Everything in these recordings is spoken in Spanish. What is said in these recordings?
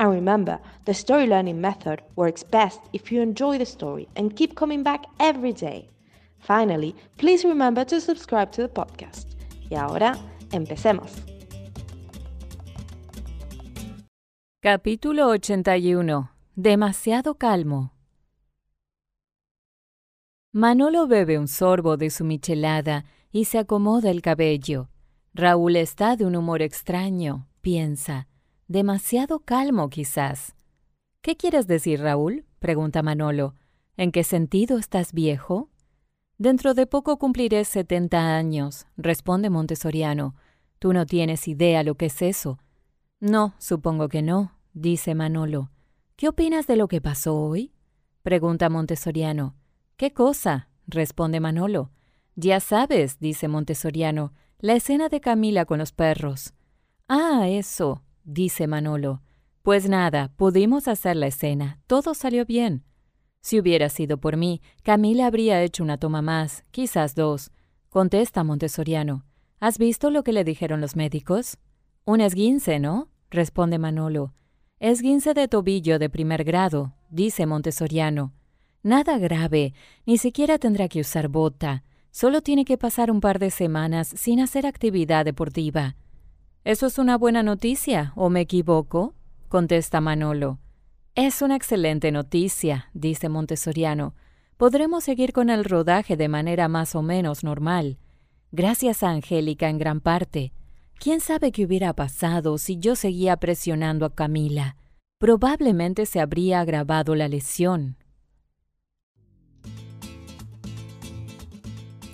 And remember, the story learning method works best if you enjoy the story and keep coming back every day. Finally, please remember to subscribe to the podcast. Y ahora, empecemos. Capítulo 81. Demasiado calmo. Manolo bebe un sorbo de su michelada y se acomoda el cabello. Raúl está de un humor extraño, piensa. Demasiado calmo, quizás. ¿Qué quieres decir, Raúl? pregunta Manolo. ¿En qué sentido estás viejo? Dentro de poco cumpliré setenta años, responde Montessoriano. Tú no tienes idea lo que es eso. No, supongo que no, dice Manolo. ¿Qué opinas de lo que pasó hoy? pregunta Montessoriano. ¿Qué cosa? responde Manolo. Ya sabes, dice Montessoriano, la escena de Camila con los perros. Ah, eso, dice Manolo. Pues nada, pudimos hacer la escena, todo salió bien. Si hubiera sido por mí, Camila habría hecho una toma más, quizás dos. Contesta Montessoriano. ¿Has visto lo que le dijeron los médicos? Un esguince, ¿no? responde Manolo. Esguince de tobillo de primer grado, dice Montessoriano. Nada grave, ni siquiera tendrá que usar bota. Solo tiene que pasar un par de semanas sin hacer actividad deportiva. ¿Eso es una buena noticia o me equivoco? contesta Manolo. Es una excelente noticia, dice Montessoriano. Podremos seguir con el rodaje de manera más o menos normal. Gracias a Angélica en gran parte. ¿Quién sabe qué hubiera pasado si yo seguía presionando a Camila? Probablemente se habría agravado la lesión.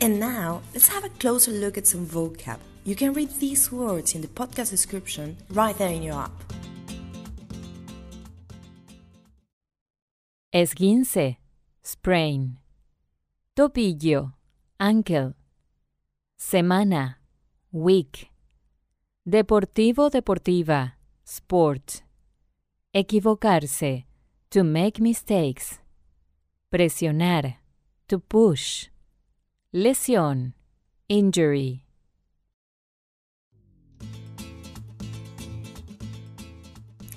And now, let's have a closer look at some vocab. You can read these words in the podcast description right there in your app. Esguince, sprain. Tobillo, ankle. Semana, week. Deportivo, deportiva, sport. Equivocarse, to make mistakes. Presionar, to push. Lesión, injury.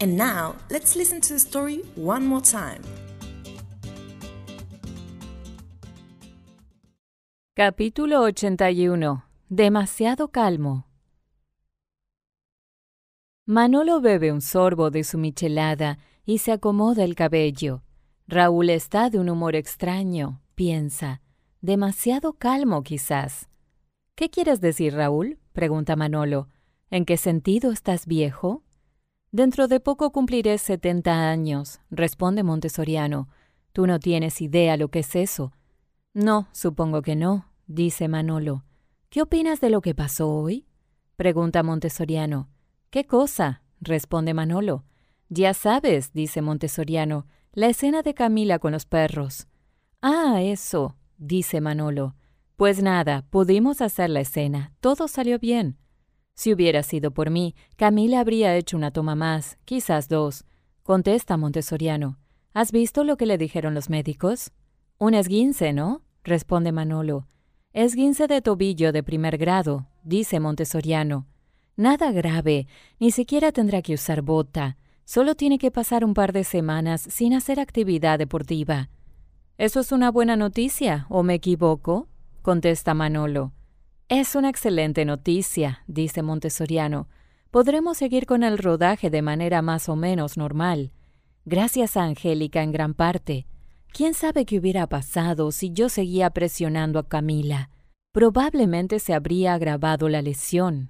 And now, let's listen to the story one more time. Capítulo 81. Demasiado calmo. Manolo bebe un sorbo de su michelada y se acomoda el cabello. Raúl está de un humor extraño, piensa. Demasiado calmo, quizás. ¿Qué quieres decir, Raúl? pregunta Manolo. ¿En qué sentido estás viejo? Dentro de poco cumpliré setenta años, responde Montessoriano. Tú no tienes idea lo que es eso. No, supongo que no, dice Manolo. ¿Qué opinas de lo que pasó hoy? pregunta Montessoriano. ¿Qué cosa? responde Manolo. Ya sabes, dice Montessoriano, la escena de Camila con los perros. Ah, eso, dice Manolo. Pues nada, pudimos hacer la escena, todo salió bien. Si hubiera sido por mí, Camila habría hecho una toma más, quizás dos. Contesta Montessoriano. ¿Has visto lo que le dijeron los médicos? Un esguince, ¿no? responde Manolo. Esguince de tobillo de primer grado, dice Montessoriano. Nada grave, ni siquiera tendrá que usar bota. Solo tiene que pasar un par de semanas sin hacer actividad deportiva. ¿Eso es una buena noticia o me equivoco? contesta Manolo. Es una excelente noticia, dice Montessoriano. Podremos seguir con el rodaje de manera más o menos normal. Gracias a Angélica en gran parte. ¿Quién sabe qué hubiera pasado si yo seguía presionando a Camila? Probablemente se habría agravado la lesión.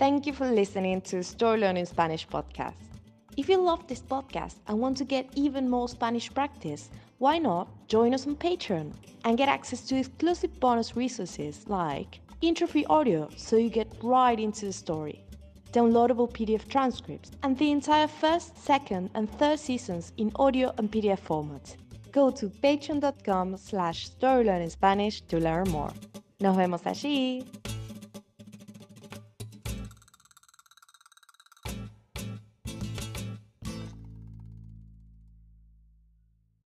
Thank you for listening to Story Learning Spanish podcast. If you love this podcast and want to get even more Spanish practice, why not join us on Patreon and get access to exclusive bonus resources like intro-free audio so you get right into the story, downloadable PDF transcripts, and the entire first, second, and third seasons in audio and PDF format. Go to patreon.com slash storylearningspanish to learn more. Nos vemos allí.